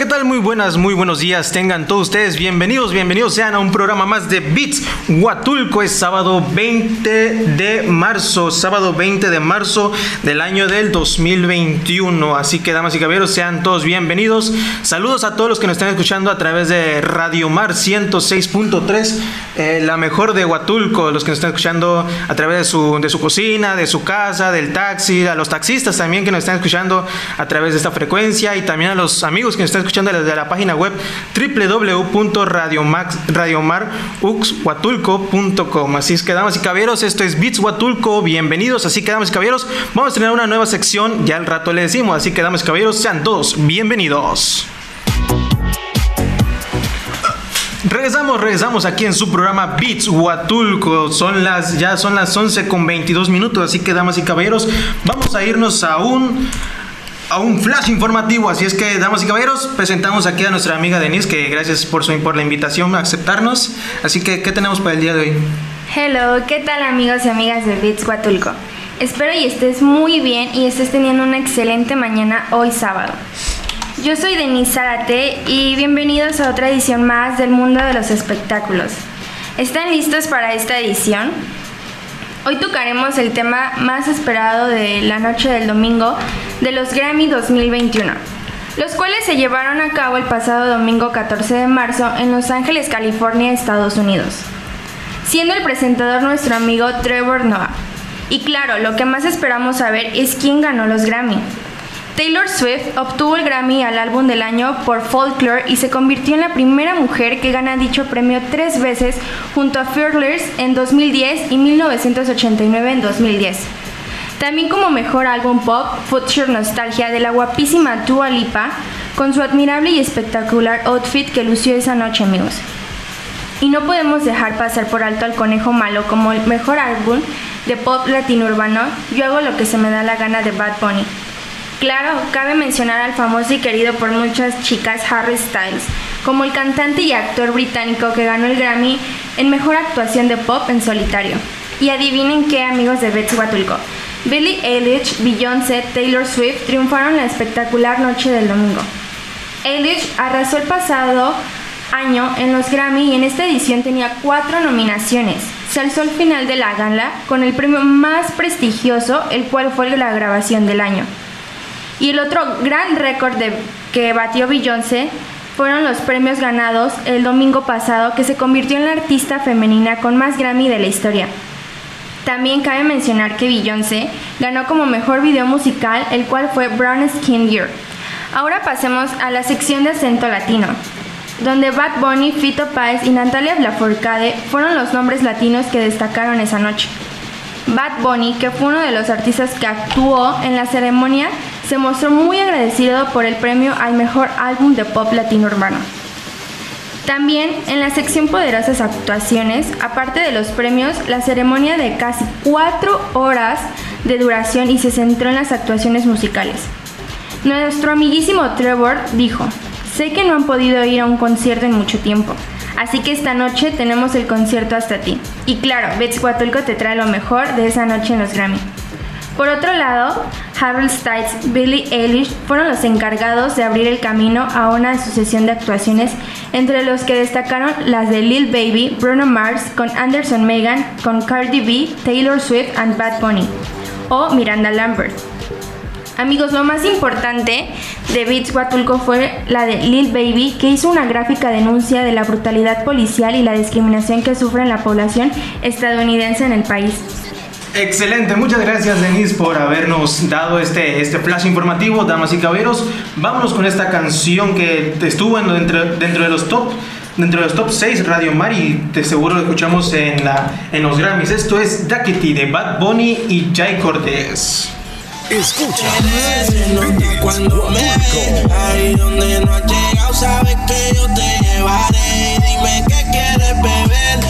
¿Qué tal? Muy buenas, muy buenos días. Tengan todos ustedes bienvenidos, bienvenidos sean a un programa más de Beats Huatulco. Es sábado 20 de marzo, sábado 20 de marzo del año del 2021. Así que, damas y caballeros, sean todos bienvenidos. Saludos a todos los que nos están escuchando a través de Radio Mar 106.3, eh, la mejor de Huatulco. Los que nos están escuchando a través de su, de su cocina, de su casa, del taxi, a los taxistas también que nos están escuchando a través de esta frecuencia y también a los amigos que nos están escuchando escuchando desde la página web www.radiomaruxhuatulco.com. Así es que, damas y caballeros, esto es Beats Huatulco. Bienvenidos. Así que, damas y caballeros, vamos a tener una nueva sección. Ya al rato le decimos. Así que, damas y caballeros, sean todos bienvenidos. Regresamos, regresamos aquí en su programa Beats Huatulco. Son las, ya son las 11 con 22 minutos. Así que, damas y caballeros, vamos a irnos a un a un flash informativo. Así es que, damas y caballeros, presentamos aquí a nuestra amiga Denise, que gracias por, su, por la invitación a aceptarnos. Así que, ¿qué tenemos para el día de hoy? Hello, ¿qué tal amigos y amigas de Beats Huatulco? Espero y estés muy bien y estés teniendo una excelente mañana hoy sábado. Yo soy Denise Zárate y bienvenidos a otra edición más del mundo de los espectáculos. ¿Están listos para esta edición? Hoy tocaremos el tema más esperado de la noche del domingo de los Grammy 2021, los cuales se llevaron a cabo el pasado domingo 14 de marzo en Los Ángeles, California, Estados Unidos, siendo el presentador nuestro amigo Trevor Noah. Y claro, lo que más esperamos saber es quién ganó los Grammy. Taylor Swift obtuvo el Grammy al álbum del año por Folklore y se convirtió en la primera mujer que gana dicho premio tres veces junto a Fearless en 2010 y 1989 en 2010. También como mejor álbum pop, Future Nostalgia de la guapísima Dua Lipa, con su admirable y espectacular outfit que lució esa noche, amigos. Y no podemos dejar pasar por alto al Conejo Malo como el mejor álbum de pop latino urbano, Yo hago lo que se me da la gana de Bad Bunny. Claro, cabe mencionar al famoso y querido por muchas chicas Harry Styles, como el cantante y actor británico que ganó el Grammy en Mejor Actuación de Pop en Solitario. Y adivinen qué, amigos de Betsy Huatulco. Billie Eilish, Beyoncé, Taylor Swift triunfaron la espectacular noche del domingo. Eilish arrasó el pasado año en los Grammy y en esta edición tenía cuatro nominaciones. Se alzó al final de la gala con el premio más prestigioso, el cual fue la grabación del año. Y el otro gran récord que batió Beyoncé fueron los premios ganados el domingo pasado, que se convirtió en la artista femenina con más Grammy de la historia. También cabe mencionar que Beyoncé ganó como mejor video musical, el cual fue Brown Skin Year. Ahora pasemos a la sección de acento latino, donde Bad Bunny, Fito Páez y Natalia Lafourcade fueron los nombres latinos que destacaron esa noche. Bad Bunny, que fue uno de los artistas que actuó en la ceremonia, se mostró muy agradecido por el premio al mejor álbum de pop latino urbano. También en la sección Poderosas Actuaciones, aparte de los premios, la ceremonia de casi cuatro horas de duración y se centró en las actuaciones musicales. Nuestro amiguísimo Trevor dijo, sé que no han podido ir a un concierto en mucho tiempo, Así que esta noche tenemos el concierto hasta ti. Y claro, Betsy Huatulco te trae lo mejor de esa noche en los Grammy. Por otro lado, Harold Stites, Billie Eilish fueron los encargados de abrir el camino a una sucesión de actuaciones, entre los que destacaron las de Lil Baby, Bruno Mars, con Anderson Megan, con Cardi B, Taylor Swift and Bad Bunny, o Miranda Lambert. Amigos, lo más importante de Beats Huatulco fue la de Lil Baby, que hizo una gráfica denuncia de la brutalidad policial y la discriminación que sufre la población estadounidense en el país. Excelente, muchas gracias Denise por habernos dado este, este flash informativo, damas y caballeros. Vámonos con esta canción que estuvo dentro, dentro de los top dentro de los top 6 Radio Mar y de seguro lo escuchamos en, la, en los Grammys. Esto es Duckity de Bad Bunny y Jay Cortez. Escucha. Cuando me ahí donde no has llegado, sabes que yo te llevaré. Dime qué quieres beber,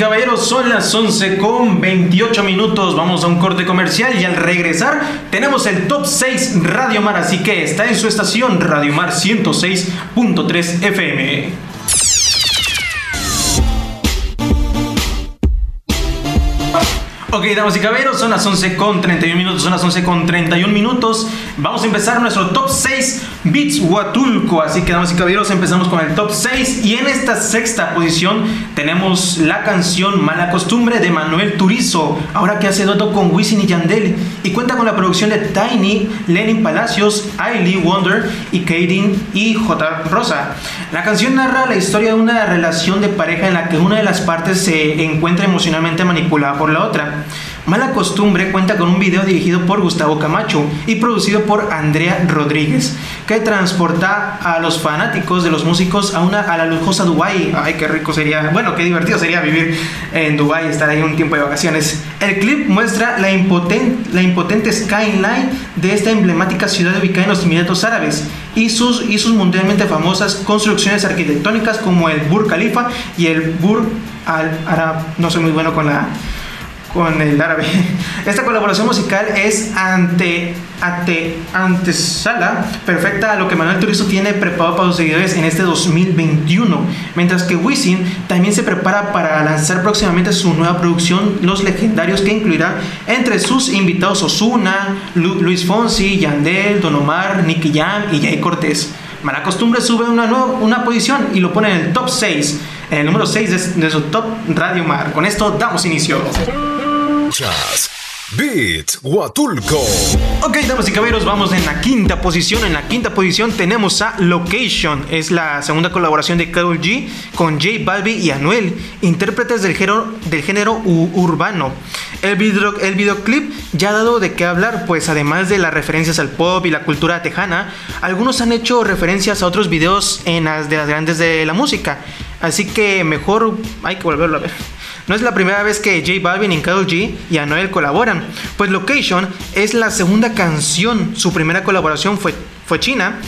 caballeros, son las 11 con 28 minutos. Vamos a un corte comercial y al regresar tenemos el top 6 Radio Mar, así que está en su estación Radio Mar 106.3 FM. Ok, damas y caballeros, son las 11 con 31 minutos, son las 11 con 31 minutos. Vamos a empezar nuestro top 6 Beats Huatulco. Así que, damas y caballeros, empezamos con el top 6. Y en esta sexta posición tenemos la canción Mala Costumbre de Manuel Turizo. Ahora que hace dueto con Wisin y Yandel. Y cuenta con la producción de Tiny, Lenin Palacios, Ailey Wonder y Kaden y J. Rosa. La canción narra la historia de una relación de pareja en la que una de las partes se encuentra emocionalmente manipulada por la otra. Mala Costumbre cuenta con un video dirigido por Gustavo Camacho y producido por Andrea Rodríguez, que transporta a los fanáticos de los músicos a, una, a la lujosa Dubai. Ay, qué rico sería, bueno, qué divertido sería vivir en Dubai, estar ahí un tiempo de vacaciones. El clip muestra la, impotente, la impotente skyline de esta emblemática ciudad ubicada en los Emiratos Árabes y sus, y sus mundialmente famosas construcciones arquitectónicas como el Burj Khalifa y el Burj Al Arab. No soy muy bueno con la con el árabe. Esta colaboración musical es ante, ante antesala perfecta a lo que Manuel Turizo tiene preparado para sus seguidores en este 2021, mientras que Wisin también se prepara para lanzar próximamente su nueva producción Los Legendarios que incluirá entre sus invitados Osuna, Luis Fonsi, Yandel, Don Omar, Nicky Jam y Jay Cortés. Mala Costumbre sube una, nueva, una posición y lo pone en el top 6, en el número 6 de, de su top Radio Mar. Con esto damos inicio. Beat Huatulco. Ok, damas y caballeros, vamos en la quinta posición. En la quinta posición tenemos a Location. Es la segunda colaboración de Karol G con J Balbi y Anuel, intérpretes del género, del género urbano. El, video, el videoclip ya ha dado de qué hablar, pues además de las referencias al pop y la cultura tejana, algunos han hecho referencias a otros videos en las de las grandes de la música. Así que mejor hay que volverlo a ver. No es la primera vez que J Balvin y Karol G y Anuel colaboran, pues Location es la segunda canción, su primera colaboración fue, fue China.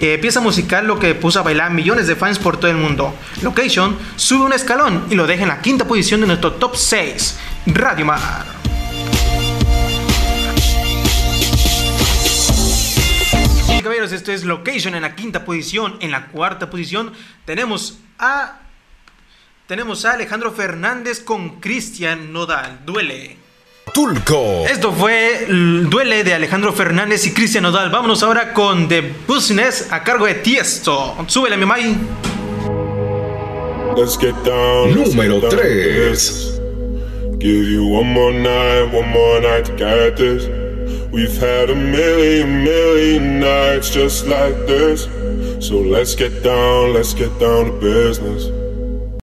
Eh, pieza musical lo que puso a bailar millones de fans por todo el mundo. Location sube un escalón y lo deja en la quinta posición de nuestro top 6. Radio Mar. Caballeros, esto es Location en la quinta posición. En la cuarta posición tenemos a tenemos a Alejandro Fernández con Cristian Nodal. Duele. Tulco. Esto fue Duele de Alejandro Fernández y Cristian Nodal. Vámonos ahora con The Business a cargo de Tiesto. Súbele, mi mai. Let's get down. Número 3. Give you one more night, one more night to get this. We've had a million, million nights just like this. So let's get down, let's get down to business.